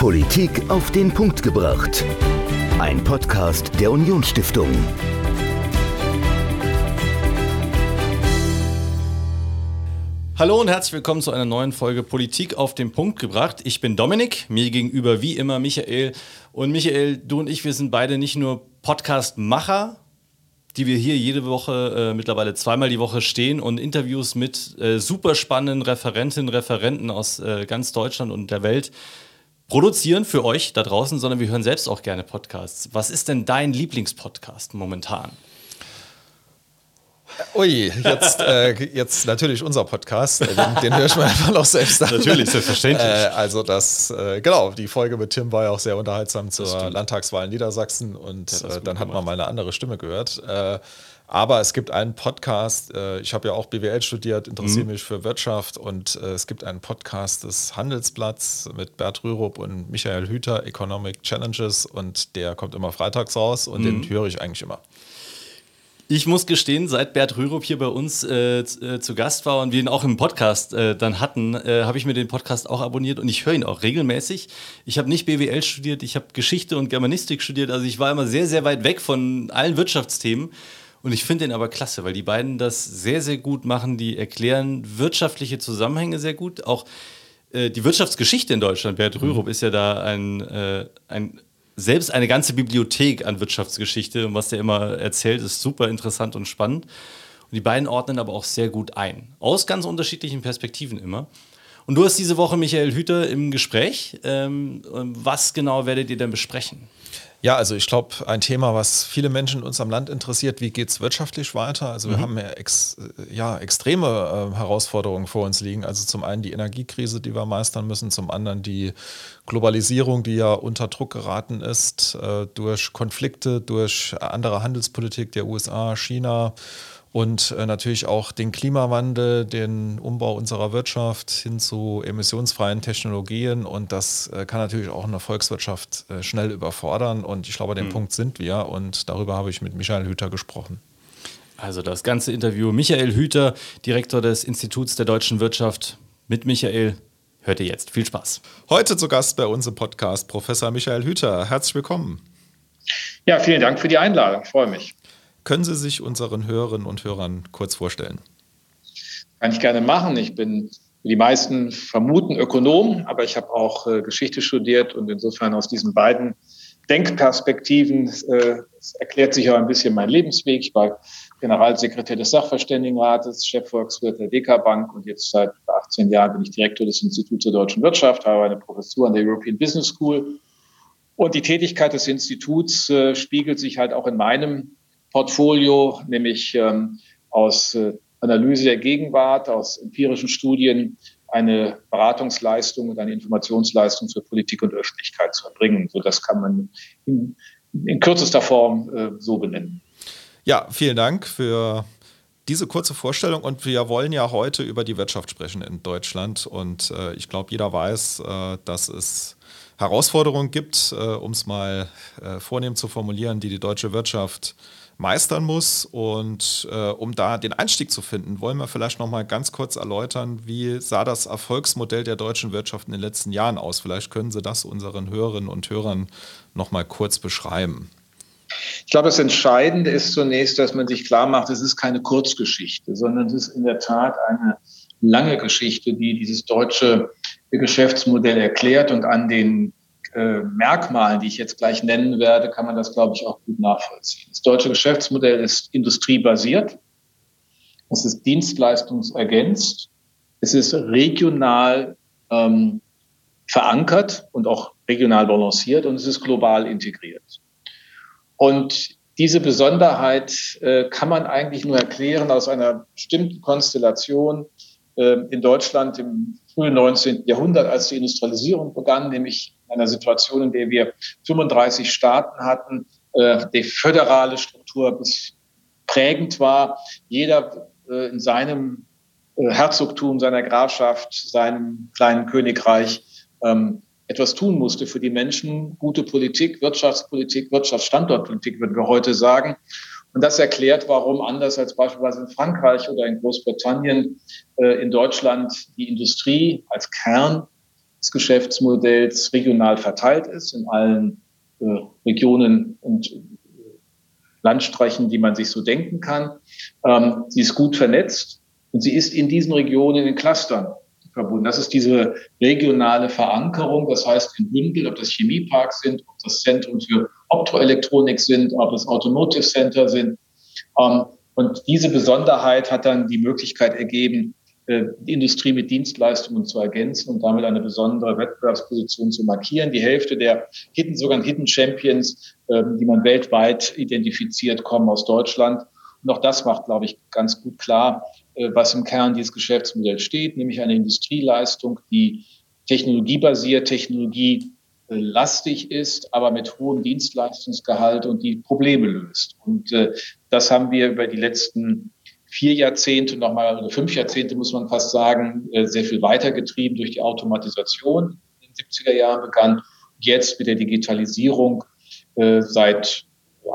Politik auf den Punkt gebracht. Ein Podcast der Unionsstiftung. Hallo und herzlich willkommen zu einer neuen Folge Politik auf den Punkt gebracht. Ich bin Dominik, mir gegenüber wie immer Michael. Und Michael, du und ich, wir sind beide nicht nur Podcast-Macher, die wir hier jede Woche, äh, mittlerweile zweimal die Woche stehen und Interviews mit äh, super spannenden Referentinnen, Referenten aus äh, ganz Deutschland und der Welt produzieren für euch da draußen, sondern wir hören selbst auch gerne Podcasts. Was ist denn dein Lieblingspodcast momentan? Ui, jetzt, äh, jetzt natürlich unser Podcast, den, den höre ich mir einfach noch selbst an. Natürlich, selbstverständlich. Äh, also das, äh, genau, die Folge mit Tim war ja auch sehr unterhaltsam zur Landtagswahl in Niedersachsen und ja, äh, dann hat man mal eine andere Stimme gehört. Äh, aber es gibt einen Podcast, äh, ich habe ja auch BWL studiert, interessiere mhm. mich für Wirtschaft und es gibt einen Podcast des Handelsblatts mit Bert Rürup und Michael Hüter, Economic Challenges und der kommt immer freitags raus und mhm. den höre ich eigentlich immer. Ich muss gestehen, seit Bert Rürup hier bei uns äh, äh, zu Gast war und wir ihn auch im Podcast äh, dann hatten, äh, habe ich mir den Podcast auch abonniert und ich höre ihn auch regelmäßig. Ich habe nicht BWL studiert, ich habe Geschichte und Germanistik studiert, also ich war immer sehr, sehr weit weg von allen Wirtschaftsthemen. Und ich finde den aber klasse, weil die beiden das sehr, sehr gut machen. Die erklären wirtschaftliche Zusammenhänge sehr gut. Auch äh, die Wirtschaftsgeschichte in Deutschland, Bert Rürup mhm. ist ja da ein, äh, ein selbst eine ganze Bibliothek an Wirtschaftsgeschichte und was der immer erzählt, ist super interessant und spannend. Und die beiden ordnen aber auch sehr gut ein. Aus ganz unterschiedlichen Perspektiven immer. Und du hast diese Woche Michael Hüter im Gespräch. Ähm, was genau werdet ihr denn besprechen? Ja, also ich glaube, ein Thema, was viele Menschen in unserem Land interessiert, wie geht es wirtschaftlich weiter? Also wir mhm. haben ja, ex, ja extreme äh, Herausforderungen vor uns liegen. Also zum einen die Energiekrise, die wir meistern müssen, zum anderen die Globalisierung, die ja unter Druck geraten ist äh, durch Konflikte, durch andere Handelspolitik der USA, China und äh, natürlich auch den Klimawandel, den Umbau unserer Wirtschaft hin zu emissionsfreien Technologien und das äh, kann natürlich auch eine Volkswirtschaft äh, schnell überfordern und ich glaube, an dem mhm. Punkt sind wir und darüber habe ich mit Michael Hüter gesprochen. Also das ganze Interview Michael Hüter, Direktor des Instituts der deutschen Wirtschaft mit Michael hört ihr jetzt. Viel Spaß. Heute zu Gast bei uns im Podcast Professor Michael Hüter. Herzlich willkommen. Ja, vielen Dank für die Einladung. Ich freue mich. Können Sie sich unseren Hörerinnen und Hörern kurz vorstellen? Kann ich gerne machen. Ich bin, die meisten vermuten Ökonom, aber ich habe auch äh, Geschichte studiert und insofern aus diesen beiden Denkperspektiven äh, erklärt sich auch ein bisschen mein Lebensweg. Ich war Generalsekretär des Sachverständigenrates, Chefvolkswirt der DK Bank und jetzt seit 18 Jahren bin ich Direktor des Instituts der deutschen Wirtschaft, habe eine Professur an der European Business School. Und die Tätigkeit des Instituts äh, spiegelt sich halt auch in meinem Portfolio, nämlich ähm, aus äh, Analyse der Gegenwart, aus empirischen Studien eine Beratungsleistung und eine Informationsleistung für Politik und Öffentlichkeit zu erbringen. So das kann man in, in kürzester Form äh, so benennen. Ja, vielen Dank für diese kurze Vorstellung und wir wollen ja heute über die Wirtschaft sprechen in Deutschland und äh, ich glaube, jeder weiß, äh, dass es Herausforderungen gibt, äh, um es mal äh, vornehm zu formulieren, die die deutsche Wirtschaft meistern muss. Und äh, um da den Einstieg zu finden, wollen wir vielleicht noch mal ganz kurz erläutern, wie sah das Erfolgsmodell der deutschen Wirtschaft in den letzten Jahren aus? Vielleicht können Sie das unseren Hörerinnen und Hörern noch mal kurz beschreiben. Ich glaube, das Entscheidende ist zunächst, dass man sich klar macht, es ist keine Kurzgeschichte, sondern es ist in der Tat eine lange Geschichte, die dieses deutsche Geschäftsmodell erklärt und an den äh, Merkmalen, die ich jetzt gleich nennen werde, kann man das, glaube ich, auch gut nachvollziehen. Das deutsche Geschäftsmodell ist industriebasiert, es ist dienstleistungsergänzt, es ist regional ähm, verankert und auch regional balanciert und es ist global integriert. Und diese Besonderheit äh, kann man eigentlich nur erklären aus einer bestimmten Konstellation äh, in Deutschland im frühen 19. Jahrhundert, als die Industrialisierung begann, nämlich einer Situation, in der wir 35 Staaten hatten, äh, die föderale Struktur bis prägend war. Jeder äh, in seinem äh, Herzogtum, seiner Grafschaft, seinem kleinen Königreich ähm, etwas tun musste für die Menschen. Gute Politik, Wirtschaftspolitik, Wirtschaftsstandortpolitik, würden wir heute sagen. Und das erklärt, warum anders als beispielsweise in Frankreich oder in Großbritannien äh, in Deutschland die Industrie als Kern des Geschäftsmodells regional verteilt ist in allen äh, Regionen und äh, Landstreichen, die man sich so denken kann. Ähm, sie ist gut vernetzt und sie ist in diesen Regionen in Clustern verbunden. Das ist diese regionale Verankerung. Das heißt, in Bündel, ob das Chemieparks sind, ob das Zentrum für Optoelektronik sind, ob es Automotive Center sind. Ähm, und diese Besonderheit hat dann die Möglichkeit ergeben, die Industrie mit Dienstleistungen zu ergänzen und damit eine besondere Wettbewerbsposition zu markieren. Die Hälfte der Hidden, sogar Hidden Champions, ähm, die man weltweit identifiziert, kommen aus Deutschland. Und auch das macht, glaube ich, ganz gut klar, äh, was im Kern dieses Geschäftsmodell steht, nämlich eine Industrieleistung, die technologiebasiert, technologielastig ist, aber mit hohem Dienstleistungsgehalt und die Probleme löst. Und äh, das haben wir über die letzten vier Jahrzehnte, nochmal oder fünf Jahrzehnte, muss man fast sagen, äh, sehr viel weitergetrieben durch die Automatisation in den 70er Jahren begann. Jetzt mit der Digitalisierung seit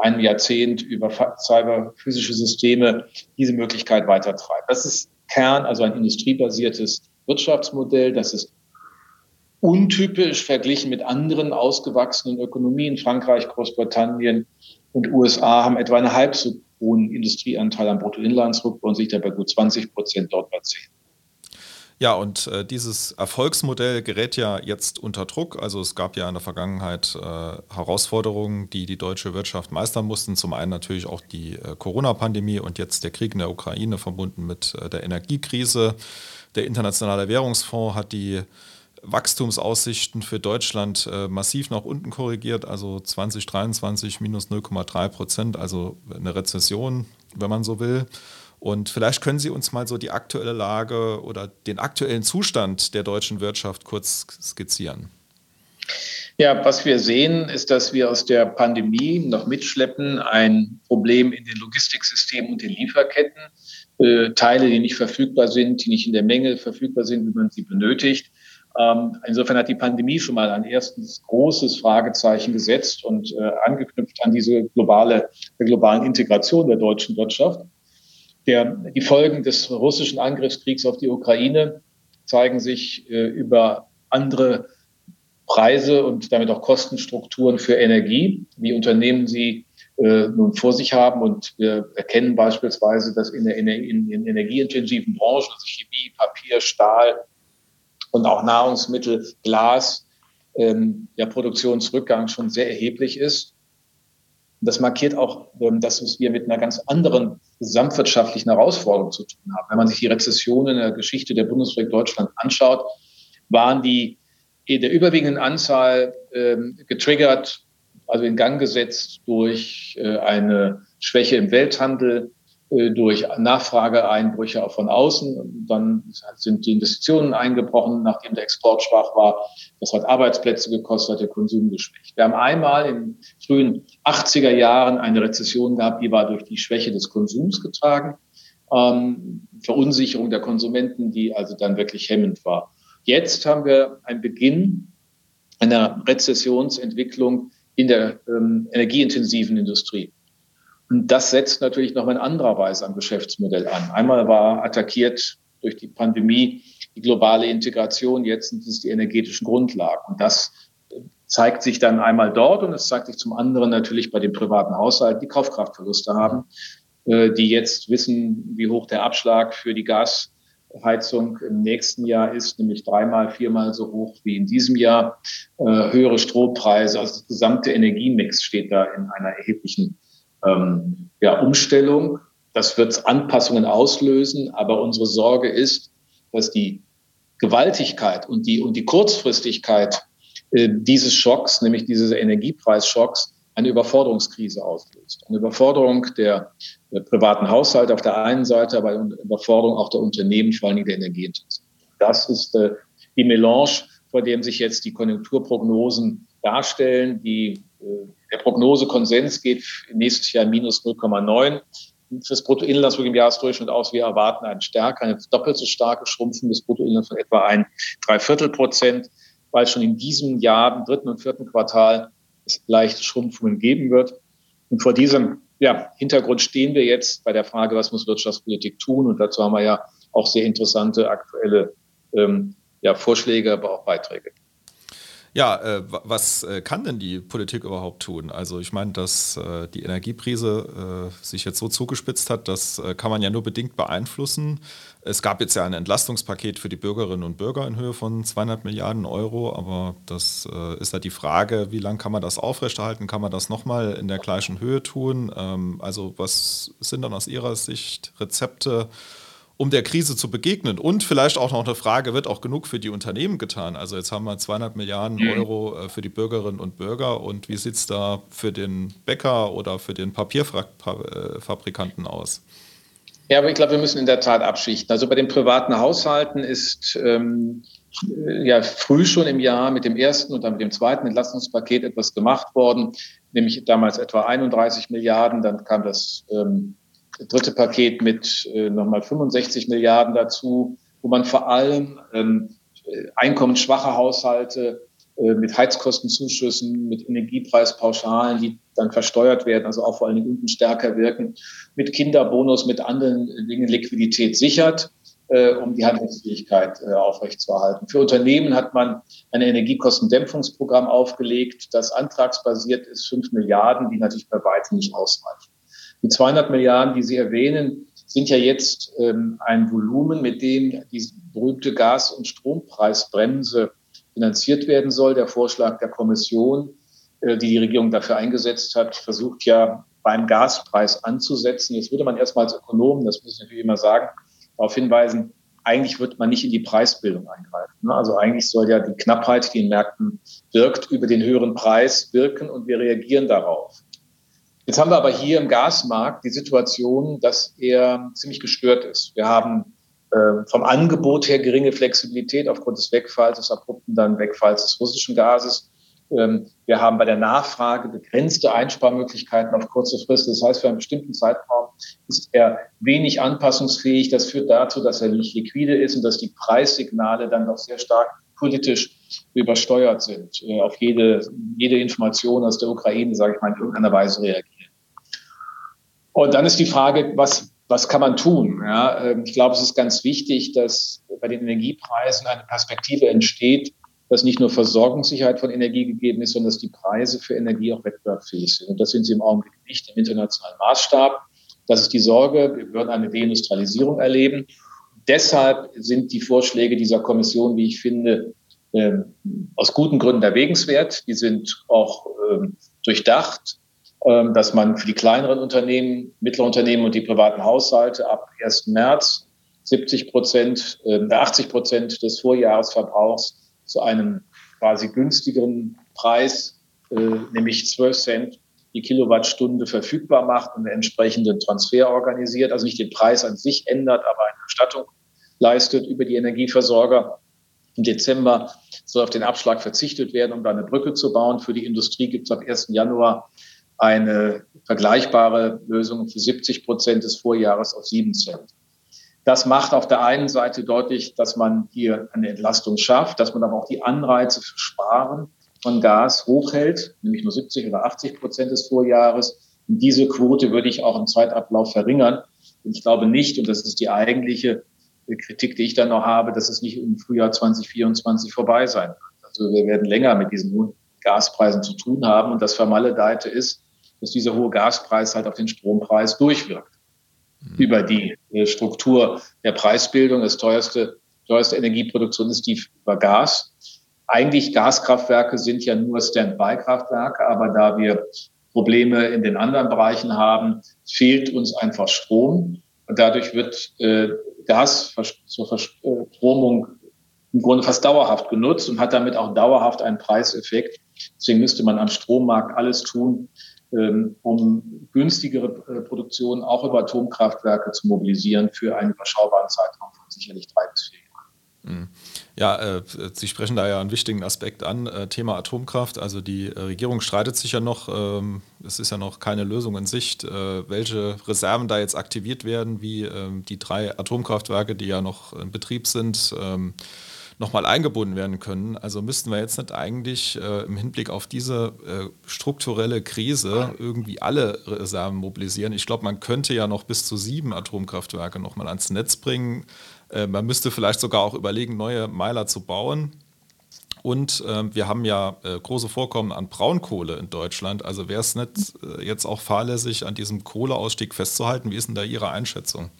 einem Jahrzehnt über cyberphysische Systeme diese Möglichkeit weitertreibt. Das ist Kern, also ein industriebasiertes Wirtschaftsmodell. Das ist untypisch verglichen mit anderen ausgewachsenen Ökonomien. Frankreich, Großbritannien und USA haben etwa einen halb so hohen Industrieanteil am Bruttoinlandsprodukt und sich dabei gut 20 Prozent dort bei 10. Ja, und äh, dieses Erfolgsmodell gerät ja jetzt unter Druck. Also es gab ja in der Vergangenheit äh, Herausforderungen, die die deutsche Wirtschaft meistern mussten. Zum einen natürlich auch die äh, Corona-Pandemie und jetzt der Krieg in der Ukraine verbunden mit äh, der Energiekrise. Der Internationale Währungsfonds hat die Wachstumsaussichten für Deutschland äh, massiv nach unten korrigiert, also 2023 minus 0,3 Prozent, also eine Rezession, wenn man so will. Und vielleicht können Sie uns mal so die aktuelle Lage oder den aktuellen Zustand der deutschen Wirtschaft kurz skizzieren. Ja, was wir sehen, ist, dass wir aus der Pandemie noch mitschleppen ein Problem in den Logistiksystemen und den Lieferketten. Äh, Teile, die nicht verfügbar sind, die nicht in der Menge verfügbar sind, wie man sie benötigt. Ähm, insofern hat die Pandemie schon mal ein erstes großes Fragezeichen gesetzt und äh, angeknüpft an diese globale, der globalen Integration der deutschen Wirtschaft. Der, die Folgen des russischen Angriffskriegs auf die Ukraine zeigen sich äh, über andere Preise und damit auch Kostenstrukturen für Energie, wie Unternehmen sie äh, nun vor sich haben. Und wir erkennen beispielsweise, dass in, der, in, in energieintensiven Branchen, also Chemie, Papier, Stahl und auch Nahrungsmittel, Glas, ähm, der Produktionsrückgang schon sehr erheblich ist. Und das markiert auch, ähm, dass wir mit einer ganz anderen gesamtwirtschaftlichen Herausforderung zu tun haben. Wenn man sich die Rezession in der Geschichte der Bundesrepublik Deutschland anschaut, waren die in der überwiegenden Anzahl ähm, getriggert, also in Gang gesetzt durch äh, eine Schwäche im Welthandel, durch Nachfrageeinbrüche von außen. Dann sind die Investitionen eingebrochen, nachdem der Export schwach war. Das hat Arbeitsplätze gekostet, hat der Konsum geschwächt. Wir haben einmal in frühen 80er Jahren eine Rezession gehabt, die war durch die Schwäche des Konsums getragen. Ähm, Verunsicherung der Konsumenten, die also dann wirklich hemmend war. Jetzt haben wir einen Beginn einer Rezessionsentwicklung in der ähm, energieintensiven Industrie. Und das setzt natürlich noch in anderer Weise am Geschäftsmodell an. Einmal war attackiert durch die Pandemie die globale Integration, jetzt sind es die energetischen Grundlagen. Und das zeigt sich dann einmal dort und es zeigt sich zum anderen natürlich bei den privaten Haushalten, die Kaufkraftverluste haben, äh, die jetzt wissen, wie hoch der Abschlag für die Gasheizung im nächsten Jahr ist, nämlich dreimal, viermal so hoch wie in diesem Jahr. Äh, höhere Strompreise, also das gesamte Energiemix steht da in einer erheblichen ähm, ja, Umstellung. Das wird Anpassungen auslösen, aber unsere Sorge ist, dass die Gewaltigkeit und die, und die Kurzfristigkeit äh, dieses Schocks, nämlich dieses Energiepreisschocks, eine Überforderungskrise auslöst. Eine Überforderung der, der, privaten Haushalte auf der einen Seite, aber eine Überforderung auch der Unternehmen, vor allem der Energieintensiven. Das ist äh, die Melange, vor dem sich jetzt die Konjunkturprognosen darstellen, die der Prognosekonsens geht nächstes Jahr minus 0,9 fürs Bruttoinlandsprodukt im Jahresdurchschnitt aus. Wir erwarten einen stärker, eine doppelt so starke Schrumpfung des Bruttoinlands von etwa ein Dreiviertel Prozent, weil schon in diesem Jahr, im dritten und vierten Quartal, es leichte Schrumpfungen geben wird. Und vor diesem ja, Hintergrund stehen wir jetzt bei der Frage, was muss Wirtschaftspolitik tun? Und dazu haben wir ja auch sehr interessante aktuelle ähm, ja, Vorschläge, aber auch Beiträge. Ja, äh, was äh, kann denn die Politik überhaupt tun? Also ich meine, dass äh, die Energiekrise äh, sich jetzt so zugespitzt hat, das äh, kann man ja nur bedingt beeinflussen. Es gab jetzt ja ein Entlastungspaket für die Bürgerinnen und Bürger in Höhe von 200 Milliarden Euro, aber das äh, ist ja die Frage, wie lange kann man das aufrechterhalten? Kann man das nochmal in der gleichen Höhe tun? Ähm, also was sind dann aus Ihrer Sicht Rezepte? Um der Krise zu begegnen. Und vielleicht auch noch eine Frage, wird auch genug für die Unternehmen getan? Also jetzt haben wir 200 Milliarden mhm. Euro äh, für die Bürgerinnen und Bürger und wie sieht es da für den Bäcker oder für den Papierfabrikanten aus? Ja, aber ich glaube, wir müssen in der Tat abschichten. Also bei den privaten Haushalten ist ähm, ja früh schon im Jahr mit dem ersten und dann mit dem zweiten Entlastungspaket etwas gemacht worden, nämlich damals etwa 31 Milliarden, dann kam das ähm, dritte Paket mit äh, nochmal 65 Milliarden dazu, wo man vor allem ähm, einkommensschwache Haushalte äh, mit Heizkostenzuschüssen, mit Energiepreispauschalen, die dann versteuert werden, also auch vor allen Dingen unten stärker wirken, mit Kinderbonus, mit anderen Dingen Liquidität sichert, äh, um die Handlungsfähigkeit äh, aufrechtzuerhalten. Für Unternehmen hat man ein Energiekostendämpfungsprogramm aufgelegt, das antragsbasiert ist, fünf Milliarden, die natürlich bei weitem nicht ausreichen. Die 200 Milliarden, die Sie erwähnen, sind ja jetzt ähm, ein Volumen, mit dem die berühmte Gas- und Strompreisbremse finanziert werden soll. Der Vorschlag der Kommission, äh, die die Regierung dafür eingesetzt hat, versucht ja beim Gaspreis anzusetzen. Jetzt würde man erstmal als Ökonom, das muss ich natürlich immer sagen, darauf hinweisen, eigentlich wird man nicht in die Preisbildung eingreifen. Ne? Also eigentlich soll ja die Knappheit, die in Märkten wirkt, über den höheren Preis wirken und wir reagieren darauf. Jetzt haben wir aber hier im Gasmarkt die Situation, dass er ziemlich gestört ist. Wir haben äh, vom Angebot her geringe Flexibilität aufgrund des Wegfalls, des abrupten dann Wegfalls des russischen Gases. Ähm, wir haben bei der Nachfrage begrenzte Einsparmöglichkeiten auf kurze Frist. Das heißt, für einen bestimmten Zeitraum ist er wenig anpassungsfähig. Das führt dazu, dass er nicht liquide ist und dass die Preissignale dann doch sehr stark politisch übersteuert sind, äh, auf jede, jede Information aus der Ukraine, sage ich mal, in irgendeiner Weise reagieren. Und dann ist die Frage, was, was kann man tun? Ja, ähm, ich glaube, es ist ganz wichtig, dass bei den Energiepreisen eine Perspektive entsteht, dass nicht nur Versorgungssicherheit von Energie gegeben ist, sondern dass die Preise für Energie auch wettbewerbsfähig sind. Und das sind sie im Augenblick nicht im internationalen Maßstab. Das ist die Sorge. Wir würden eine Deindustrialisierung erleben. Deshalb sind die Vorschläge dieser Kommission, wie ich finde, ähm, aus guten Gründen erwägenswert. Die sind auch ähm, durchdacht. Ähm, dass man für die kleineren Unternehmen, mittlere Unternehmen und die privaten Haushalte ab 1. März 70 Prozent, äh, 80 Prozent des Vorjahresverbrauchs zu einem quasi günstigeren Preis, äh, nämlich 12 Cent die Kilowattstunde verfügbar macht und einen entsprechenden Transfer organisiert, also nicht den Preis an sich ändert, aber eine Erstattung leistet über die Energieversorger. Im Dezember soll auf den Abschlag verzichtet werden, um da eine Brücke zu bauen. Für die Industrie gibt es ab 1. Januar eine vergleichbare Lösung für 70 Prozent des Vorjahres auf 7 Cent. Das macht auf der einen Seite deutlich, dass man hier eine Entlastung schafft, dass man aber auch die Anreize für Sparen von Gas hochhält, nämlich nur 70 oder 80 Prozent des Vorjahres. Und diese Quote würde ich auch im Zeitablauf verringern. Und ich glaube nicht, und das ist die eigentliche Kritik, die ich dann noch habe, dass es nicht im Frühjahr 2024 vorbei sein wird. Also wir werden länger mit diesen hohen Gaspreisen zu tun haben. Und das Vermaledeite ist, dass dieser hohe Gaspreis halt auf den Strompreis durchwirkt. Mhm. Über die äh, Struktur der Preisbildung. Das teuerste, teuerste Energieproduktion ist die über Gas. Eigentlich Gaskraftwerke sind ja nur Standby-Kraftwerke, aber da wir Probleme in den anderen Bereichen haben, fehlt uns einfach Strom. Und dadurch wird äh, Gas zur Verstromung im Grunde fast dauerhaft genutzt und hat damit auch dauerhaft einen Preiseffekt. Deswegen müsste man am Strommarkt alles tun, um günstigere äh, Produktion auch über Atomkraftwerke zu mobilisieren für einen überschaubaren Zeitraum von sicherlich drei bis vier Jahren. Mhm. Ja, äh, Sie sprechen da ja einen wichtigen Aspekt an, äh, Thema Atomkraft. Also die Regierung streitet sich ja noch, ähm, es ist ja noch keine Lösung in Sicht, welche Reserven da jetzt aktiviert werden, wie ähm, die drei Atomkraftwerke, die ja noch in Betrieb sind. Ähm, nochmal eingebunden werden können. Also müssten wir jetzt nicht eigentlich äh, im Hinblick auf diese äh, strukturelle Krise irgendwie alle Reserven mobilisieren. Ich glaube, man könnte ja noch bis zu sieben Atomkraftwerke nochmal ans Netz bringen. Äh, man müsste vielleicht sogar auch überlegen, neue Meiler zu bauen. Und äh, wir haben ja äh, große Vorkommen an Braunkohle in Deutschland. Also wäre es nicht äh, jetzt auch fahrlässig, an diesem Kohleausstieg festzuhalten? Wie ist denn da Ihre Einschätzung?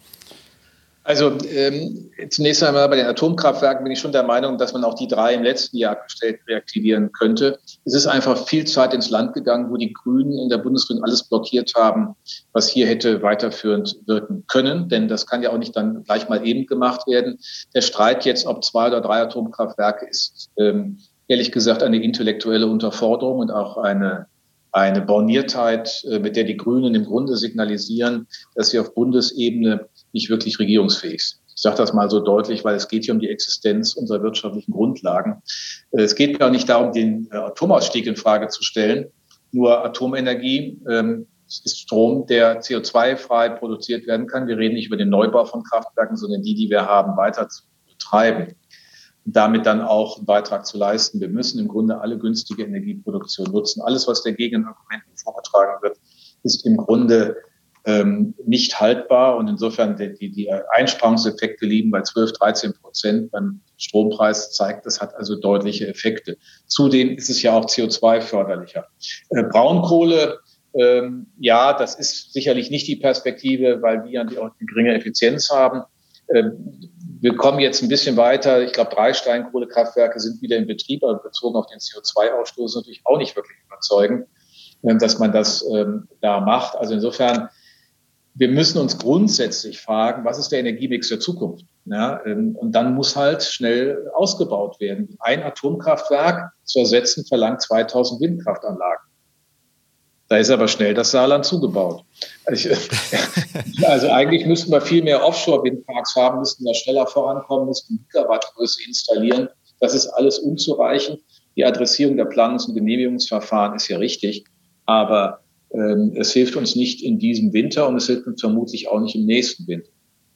Also ähm, zunächst einmal bei den Atomkraftwerken bin ich schon der Meinung, dass man auch die drei im letzten Jahr gestellt reaktivieren könnte. Es ist einfach viel Zeit ins Land gegangen, wo die Grünen in der Bundesregierung alles blockiert haben, was hier hätte weiterführend wirken können. Denn das kann ja auch nicht dann gleich mal eben gemacht werden. Der Streit jetzt, ob zwei oder drei Atomkraftwerke, ist ähm, ehrlich gesagt eine intellektuelle Unterforderung und auch eine eine Borniertheit, äh, mit der die Grünen im Grunde signalisieren, dass sie auf Bundesebene nicht wirklich regierungsfähig. Ich sage das mal so deutlich, weil es geht hier um die Existenz unserer wirtschaftlichen Grundlagen. Äh, es geht auch nicht darum, den äh, Atomausstieg in Frage zu stellen. Nur Atomenergie ähm, ist Strom, der CO2-frei produziert werden kann. Wir reden nicht über den Neubau von Kraftwerken, sondern die, die wir haben, weiter zu betreiben und damit dann auch einen Beitrag zu leisten. Wir müssen im Grunde alle günstige Energieproduktion nutzen. Alles, was dagegen in Argumenten vorgetragen wird, ist im Grunde ähm, nicht haltbar. Und insofern die, die, die Einsparungseffekte liegen bei 12, 13 Prozent beim Strompreis, zeigt, das hat also deutliche Effekte. Zudem ist es ja auch CO2-förderlicher. Äh, Braunkohle, ähm, ja, das ist sicherlich nicht die Perspektive, weil wir auch eine geringe Effizienz haben. Ähm, wir kommen jetzt ein bisschen weiter. Ich glaube, drei Steinkohlekraftwerke sind wieder in Betrieb, aber bezogen auf den CO2-Ausstoß natürlich auch nicht wirklich überzeugend, ähm, dass man das ähm, da macht. Also insofern, wir müssen uns grundsätzlich fragen, was ist der Energiemix der Zukunft? Ja, ähm, und dann muss halt schnell ausgebaut werden. Ein Atomkraftwerk zu ersetzen verlangt 2000 Windkraftanlagen. Da ist aber schnell das Saarland zugebaut. Also, also eigentlich müssten wir viel mehr Offshore-Windparks haben, müssten da schneller vorankommen, müssten Gigawattgröße installieren. Das ist alles unzureichend. Die Adressierung der Planungs- und Genehmigungsverfahren ist ja richtig, aber es hilft uns nicht in diesem Winter und es hilft uns vermutlich auch nicht im nächsten Winter.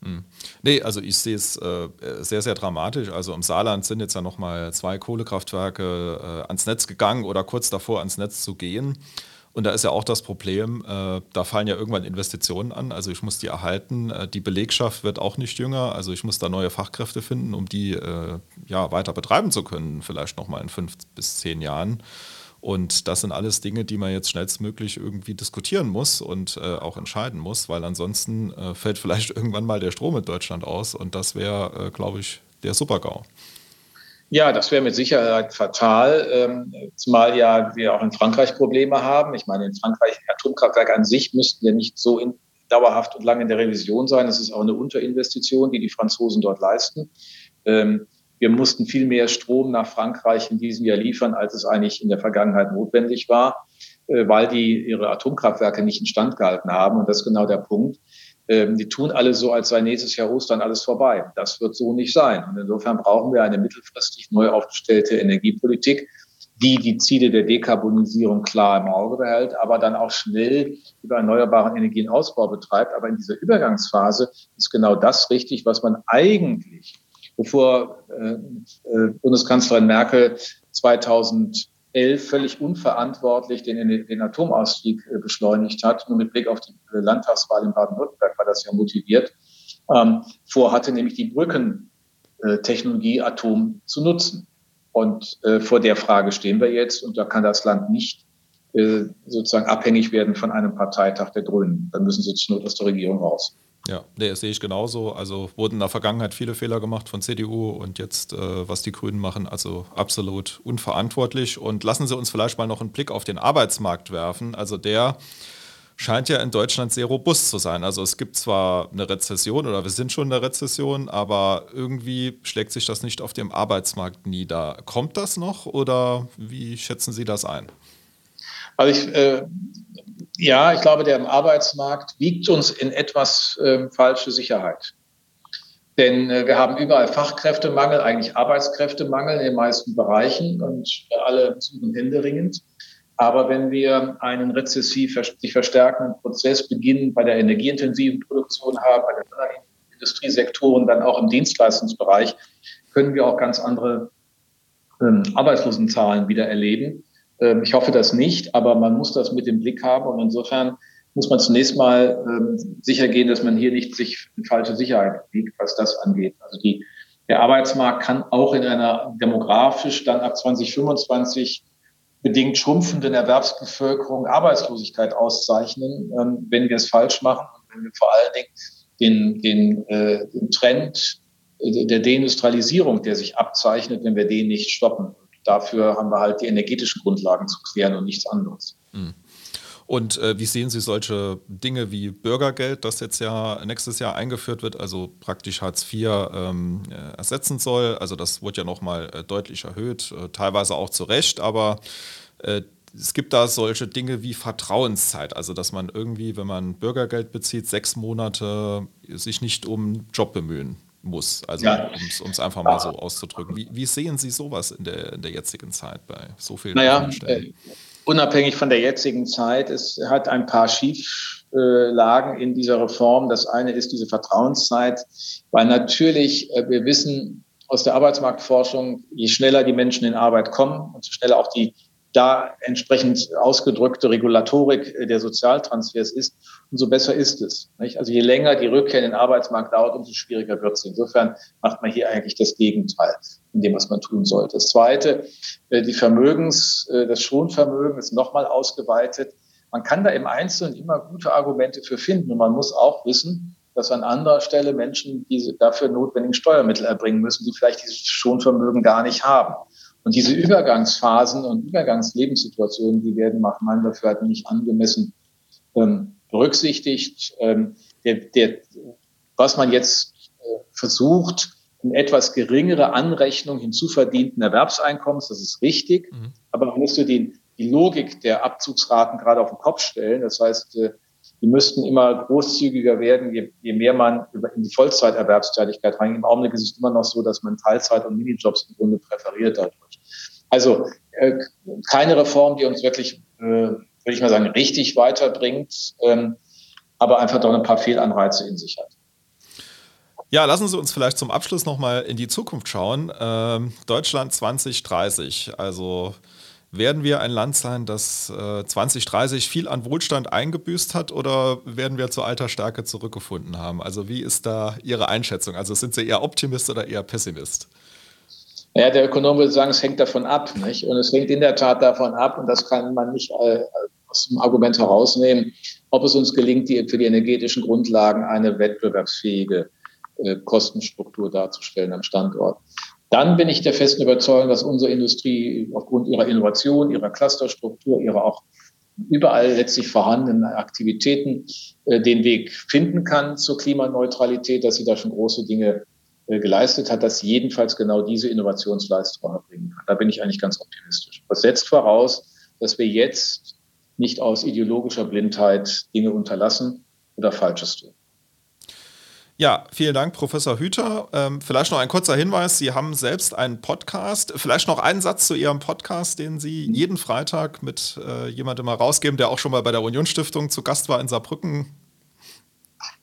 Hm. Nee, also ich sehe es äh, sehr, sehr dramatisch. Also im Saarland sind jetzt ja nochmal zwei Kohlekraftwerke äh, ans Netz gegangen oder kurz davor ans Netz zu gehen. Und da ist ja auch das Problem, äh, da fallen ja irgendwann Investitionen an. Also ich muss die erhalten. Äh, die Belegschaft wird auch nicht jünger. Also ich muss da neue Fachkräfte finden, um die äh, ja, weiter betreiben zu können, vielleicht nochmal in fünf bis zehn Jahren. Und das sind alles Dinge, die man jetzt schnellstmöglich irgendwie diskutieren muss und äh, auch entscheiden muss, weil ansonsten äh, fällt vielleicht irgendwann mal der Strom in Deutschland aus und das wäre, äh, glaube ich, der Supergau. Ja, das wäre mit Sicherheit fatal, ähm, zumal ja wir auch in Frankreich Probleme haben. Ich meine, in Frankreich Atomkraftwerke an sich müssten ja nicht so in, dauerhaft und lange in der Revision sein. Das ist auch eine Unterinvestition, die die Franzosen dort leisten. Ähm, wir mussten viel mehr Strom nach Frankreich in diesem Jahr liefern, als es eigentlich in der Vergangenheit notwendig war, äh, weil die ihre Atomkraftwerke nicht instand gehalten haben. Und das ist genau der Punkt ähm, die tun alle so, als sei nächstes Jahr Ostern alles vorbei. Das wird so nicht sein. Und insofern brauchen wir eine mittelfristig neu aufgestellte Energiepolitik, die die Ziele der Dekarbonisierung klar im Auge behält, aber dann auch schnell über erneuerbaren Energien Ausbau betreibt. Aber in dieser Übergangsphase ist genau das richtig, was man eigentlich, bevor äh, äh, Bundeskanzlerin Merkel 2000 2011 völlig unverantwortlich den, den Atomausstieg äh, beschleunigt hat. Nur mit Blick auf die Landtagswahl in Baden-Württemberg war das ja motiviert. Ähm, vorhatte nämlich die Brückentechnologie Atom zu nutzen. Und äh, vor der Frage stehen wir jetzt und da kann das Land nicht äh, sozusagen abhängig werden von einem Parteitag der Grünen. Dann müssen sie zur Not aus der Regierung raus. Ja, nee, das sehe ich genauso. Also wurden in der Vergangenheit viele Fehler gemacht von CDU und jetzt, äh, was die Grünen machen, also absolut unverantwortlich. Und lassen Sie uns vielleicht mal noch einen Blick auf den Arbeitsmarkt werfen. Also der scheint ja in Deutschland sehr robust zu sein. Also es gibt zwar eine Rezession oder wir sind schon in der Rezession, aber irgendwie schlägt sich das nicht auf dem Arbeitsmarkt nieder. Kommt das noch oder wie schätzen Sie das ein? Also ich äh, ja, ich glaube, der Arbeitsmarkt wiegt uns in etwas äh, falsche Sicherheit. Denn äh, wir haben überall Fachkräftemangel, eigentlich Arbeitskräftemangel in den meisten Bereichen und alle suchen händeringend. Aber wenn wir einen rezessiv sich verstärkenden Prozess beginnen bei der energieintensiven Produktion haben, bei den Industriesektoren, dann auch im Dienstleistungsbereich, können wir auch ganz andere ähm, Arbeitslosenzahlen wieder erleben. Ähm, ich hoffe das nicht, aber man muss das mit dem Blick haben und insofern muss man zunächst mal ähm, sicher gehen, dass man hier nicht sich in falsche Sicherheit wiegt, was das angeht. Also die der Arbeitsmarkt kann auch in einer demografisch dann ab 2025 bedingt schrumpfenden Erwerbsbevölkerung Arbeitslosigkeit auszeichnen, ähm, wenn wir es falsch machen und wenn wir vor allen Dingen den, den, äh, den Trend äh, der Deindustrialisierung, der sich abzeichnet, wenn wir den nicht stoppen. Dafür haben wir halt die energetischen Grundlagen zu klären und nichts anderes. Mhm. Und äh, wie sehen Sie solche Dinge wie Bürgergeld, das jetzt ja nächstes Jahr eingeführt wird, also praktisch Hartz IV ähm, äh, ersetzen soll? Also das wurde ja nochmal äh, deutlich erhöht, äh, teilweise auch zu Recht, aber äh, es gibt da solche Dinge wie Vertrauenszeit, also dass man irgendwie, wenn man Bürgergeld bezieht, sechs Monate sich nicht um Job bemühen muss. Also ja. um es einfach mal so auszudrücken. Wie, wie, sehen Sie sowas in der, in der jetzigen Zeit bei so vielen naja, Stellen? unabhängig von der jetzigen Zeit, es hat ein paar Schieflagen in dieser Reform. Das eine ist diese Vertrauenszeit, weil natürlich äh, wir wissen aus der Arbeitsmarktforschung, je schneller die Menschen in Arbeit kommen und so schneller auch die da entsprechend ausgedrückte Regulatorik der Sozialtransfers ist, umso besser ist es. Nicht? Also je länger die Rückkehr in den Arbeitsmarkt dauert, umso schwieriger wird es. Insofern macht man hier eigentlich das Gegenteil in dem, was man tun sollte. Das Zweite, äh, die Vermögens, äh, das Schonvermögen ist nochmal ausgeweitet. Man kann da im Einzelnen immer gute Argumente für finden und man muss auch wissen, dass an anderer Stelle Menschen diese dafür notwendigen Steuermittel erbringen müssen, die vielleicht dieses Schonvermögen gar nicht haben. Und diese Übergangsphasen und Übergangslebenssituationen, die werden nach meinem Dafürhalten nicht angemessen ähm, berücksichtigt. Ähm, der, der, was man jetzt äh, versucht, eine etwas geringere Anrechnung hinzuverdienten Erwerbseinkommens, das ist richtig, mhm. aber man müsste die, die Logik der Abzugsraten gerade auf den Kopf stellen. Das heißt, äh, die müssten immer großzügiger werden, je, je mehr man in die Vollzeiterwerbstätigkeit reingeht. Im Augenblick ist es immer noch so, dass man Teilzeit- und Minijobs im Grunde präferiert dadurch. Also äh, keine Reform, die uns wirklich, äh, würde ich mal sagen, richtig weiterbringt, ähm, aber einfach doch ein paar Fehlanreize in sich hat. Ja, lassen Sie uns vielleicht zum Abschluss nochmal in die Zukunft schauen. Ähm, Deutschland 2030, also werden wir ein Land sein, das äh, 2030 viel an Wohlstand eingebüßt hat oder werden wir zur alter Stärke zurückgefunden haben? Also wie ist da Ihre Einschätzung? Also sind Sie eher Optimist oder eher Pessimist? Ja, der Ökonom würde sagen, es hängt davon ab. Nicht? Und es hängt in der Tat davon ab, und das kann man nicht äh, aus dem Argument herausnehmen, ob es uns gelingt, die, für die energetischen Grundlagen eine wettbewerbsfähige äh, Kostenstruktur darzustellen am Standort. Dann bin ich der festen Überzeugung, dass unsere Industrie aufgrund ihrer Innovation, ihrer Clusterstruktur, ihrer auch überall letztlich vorhandenen Aktivitäten äh, den Weg finden kann zur Klimaneutralität, dass sie da schon große Dinge äh, geleistet hat, dass sie jedenfalls genau diese Innovationsleistung erbringen kann. Da bin ich eigentlich ganz optimistisch. Das setzt voraus, dass wir jetzt nicht aus ideologischer Blindheit Dinge unterlassen oder Falsches tun. Ja, vielen Dank, Professor Hüter. Ähm, vielleicht noch ein kurzer Hinweis. Sie haben selbst einen Podcast. Vielleicht noch einen Satz zu Ihrem Podcast, den Sie jeden Freitag mit äh, jemandem mal rausgeben, der auch schon mal bei der Unionsstiftung zu Gast war in Saarbrücken.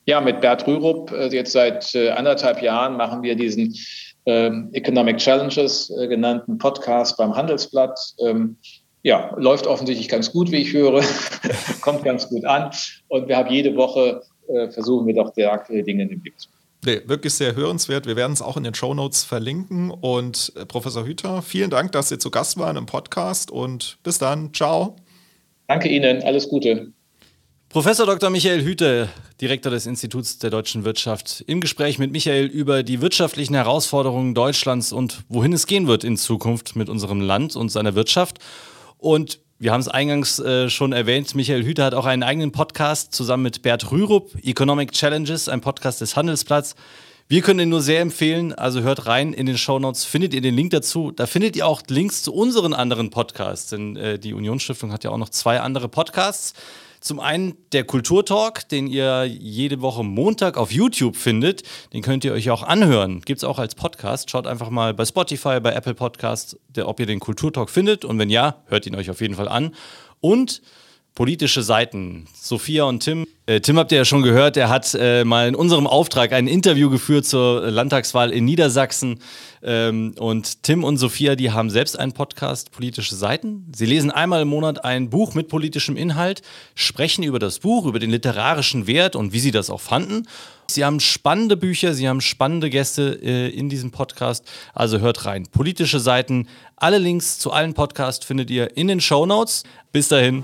Ja, mit Bert Rürup. Äh, jetzt seit äh, anderthalb Jahren machen wir diesen ähm, Economic Challenges äh, genannten Podcast beim Handelsblatt. Ähm, ja, läuft offensichtlich ganz gut, wie ich höre. Kommt ganz gut an. Und wir haben jede Woche äh, versuchen wir doch der aktuelle Dinge in den Blick zu Nee, wirklich sehr hörenswert. Wir werden es auch in den Show Notes verlinken. Und äh, Professor Hüter, vielen Dank, dass Sie zu Gast waren im Podcast und bis dann. Ciao. Danke Ihnen. Alles Gute. Professor Dr. Michael Hüte, Direktor des Instituts der deutschen Wirtschaft, im Gespräch mit Michael über die wirtschaftlichen Herausforderungen Deutschlands und wohin es gehen wird in Zukunft mit unserem Land und seiner Wirtschaft. Und wir haben es eingangs äh, schon erwähnt, Michael Hüter hat auch einen eigenen Podcast zusammen mit Bert Rürup, Economic Challenges, ein Podcast des Handelsplatz. Wir können ihn nur sehr empfehlen, also hört rein in den Show Notes, findet ihr den Link dazu. Da findet ihr auch Links zu unseren anderen Podcasts, denn äh, die Unionsstiftung hat ja auch noch zwei andere Podcasts. Zum einen der Kulturtalk, den ihr jede Woche Montag auf YouTube findet. Den könnt ihr euch auch anhören. Gibt es auch als Podcast. Schaut einfach mal bei Spotify, bei Apple Podcasts, ob ihr den Kulturtalk findet. Und wenn ja, hört ihn euch auf jeden Fall an. Und politische Seiten. Sophia und Tim. Äh, Tim habt ihr ja schon gehört, er hat äh, mal in unserem Auftrag ein Interview geführt zur Landtagswahl in Niedersachsen. Ähm, und Tim und Sophia, die haben selbst einen Podcast, Politische Seiten. Sie lesen einmal im Monat ein Buch mit politischem Inhalt, sprechen über das Buch, über den literarischen Wert und wie sie das auch fanden. Sie haben spannende Bücher, Sie haben spannende Gäste äh, in diesem Podcast. Also hört rein. Politische Seiten. Alle Links zu allen Podcasts findet ihr in den Show Notes. Bis dahin.